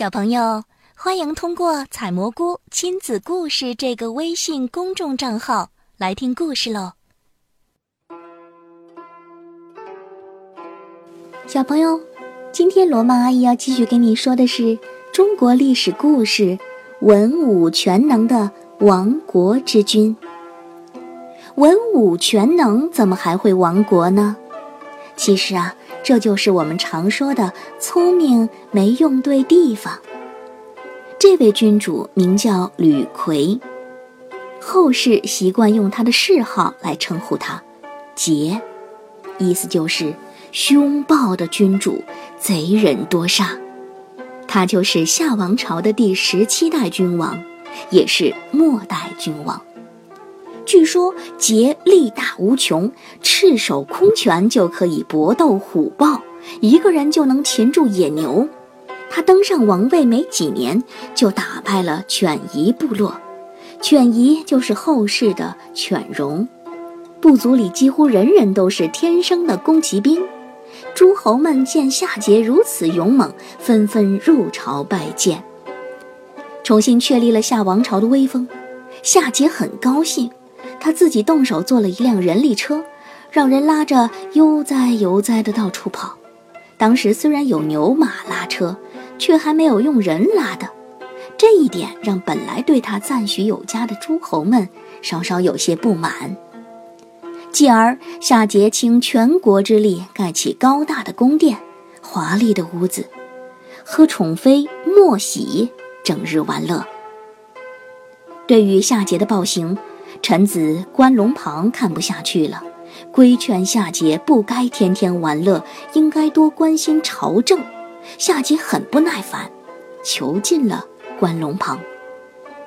小朋友，欢迎通过“采蘑菇亲子故事”这个微信公众账号来听故事喽。小朋友，今天罗曼阿姨要继续给你说的是中国历史故事——文武全能的亡国之君。文武全能，怎么还会亡国呢？其实啊。这就是我们常说的聪明没用对地方。这位君主名叫吕逵，后世习惯用他的谥号来称呼他，桀，意思就是凶暴的君主，贼人多杀。他就是夏王朝的第十七代君王，也是末代君王。据说桀力大无穷，赤手空拳就可以搏斗虎豹，一个人就能擒住野牛。他登上王位没几年，就打败了犬夷部落。犬夷就是后世的犬戎，部族里几乎人人都是天生的攻骑兵。诸侯们见夏桀如此勇猛，纷纷入朝拜见，重新确立了夏王朝的威风。夏桀很高兴。他自己动手做了一辆人力车，让人拉着悠哉悠哉的到处跑。当时虽然有牛马拉车，却还没有用人拉的，这一点让本来对他赞许有加的诸侯们稍稍有些不满。继而，夏桀倾全国之力盖起高大的宫殿、华丽的屋子，和宠妃莫喜整日玩乐。对于夏桀的暴行，臣子关龙庞看不下去了，规劝夏桀不该天天玩乐，应该多关心朝政。夏桀很不耐烦，囚禁了关龙庞。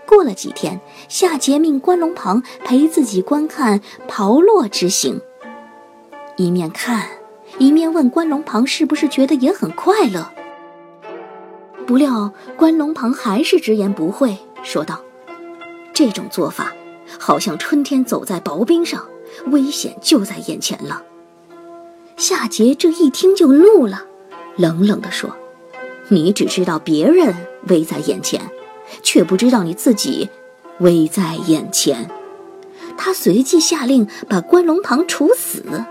过了几天，夏桀命关龙庞陪自己观看炮烙之刑，一面看，一面问关龙庞是不是觉得也很快乐。不料关龙旁还是直言不讳，说道：“这种做法。”好像春天走在薄冰上，危险就在眼前了。夏桀这一听就怒了，冷冷地说：“你只知道别人危在眼前，却不知道你自己危在眼前。”他随即下令把关龙庞处死。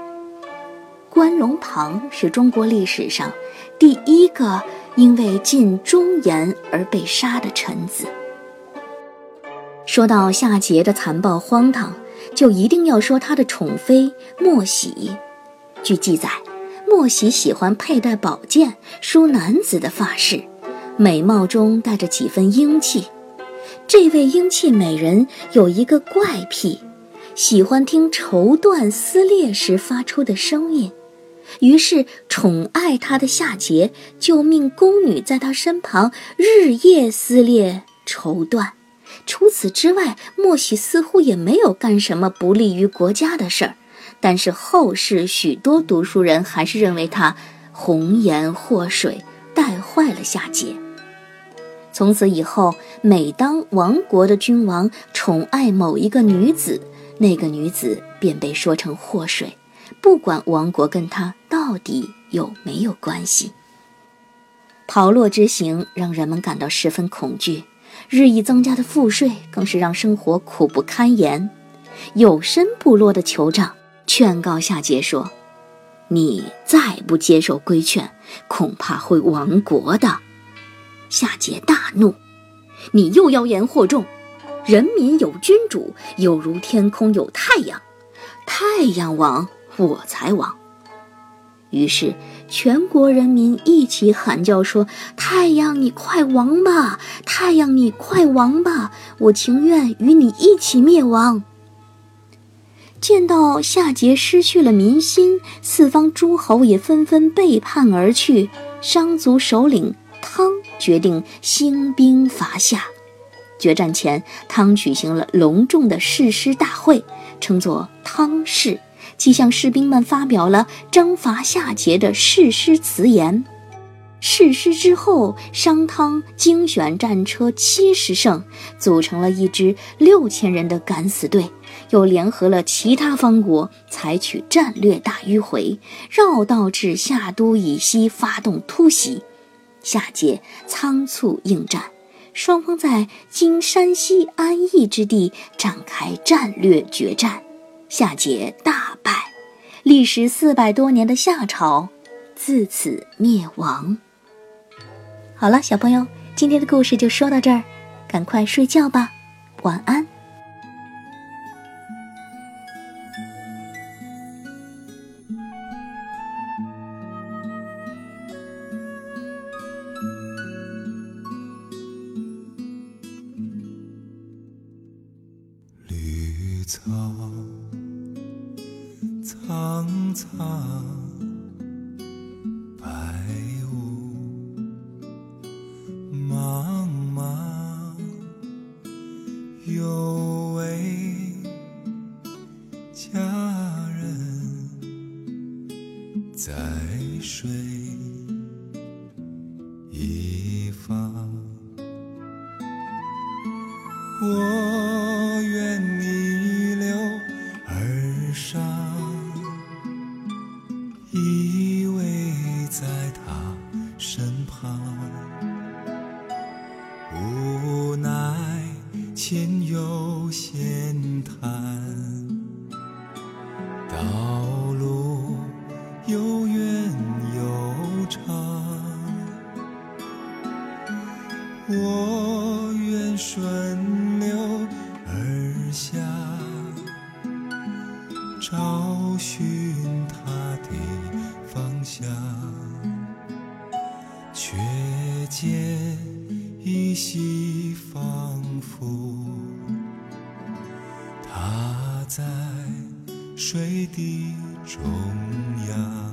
关龙庞是中国历史上第一个因为尽忠言而被杀的臣子。说到夏桀的残暴荒唐，就一定要说他的宠妃莫喜。据记载，莫喜喜欢佩戴宝剑，梳男子的发饰，美貌中带着几分英气。这位英气美人有一个怪癖，喜欢听绸缎撕裂时发出的声音。于是，宠爱她的夏桀就命宫女在她身旁日夜撕裂绸缎。除此之外，莫喜似乎也没有干什么不利于国家的事儿。但是后世许多读书人还是认为他红颜祸水，带坏了夏桀。从此以后，每当亡国的君王宠爱某一个女子，那个女子便被说成祸水，不管亡国跟他到底有没有关系。炮烙之刑让人们感到十分恐惧。日益增加的赋税更是让生活苦不堪言。有身部落的酋长劝告夏桀说：“你再不接受规劝，恐怕会亡国的。”夏桀大怒：“你又妖言惑众！人民有君主，犹如天空有太阳，太阳亡，我才亡。”于是。全国人民一起喊叫说：“太阳，你快亡吧！太阳，你快亡吧！我情愿与你一起灭亡。”见到夏桀失去了民心，四方诸侯也纷纷背叛而去。商族首领汤决定兴兵伐夏。决战前，汤举行了隆重的誓师大会，称作汤誓。即向士兵们发表了征伐夏桀的誓师辞言。誓师之后，商汤精选战车七十乘，组成了一支六千人的敢死队，又联合了其他方国，采取战略大迂回，绕道至夏都以西发动突袭。夏桀仓促应战，双方在今山西安邑之地展开战略决战，夏桀大败，历时四百多年的夏朝自此灭亡。好了，小朋友，今天的故事就说到这儿，赶快睡觉吧，晚安。草苍苍，白雾茫茫，有位佳人在水却见依稀仿佛，他在水的中央。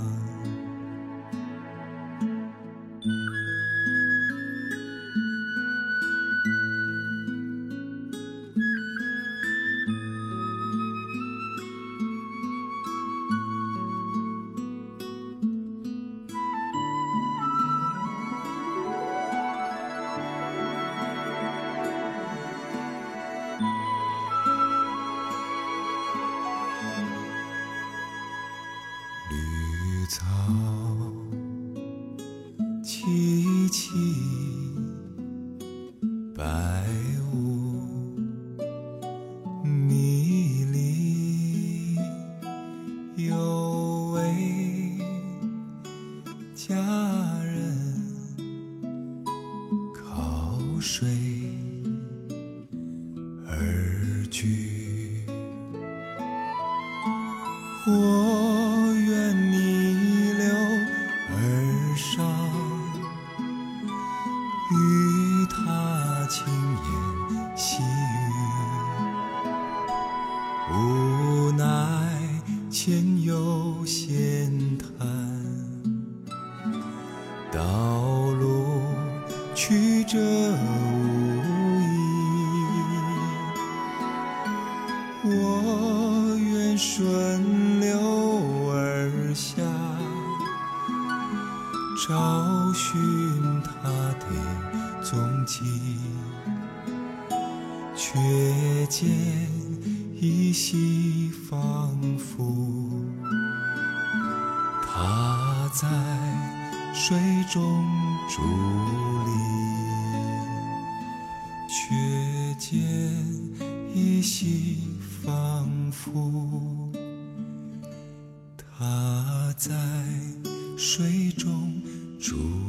我愿逆流而上，与他轻言细语。无奈前有险滩，道路曲折寻他的踪迹，却见依稀仿佛，他在水中伫立。却见依稀仿佛，他在水中伫立。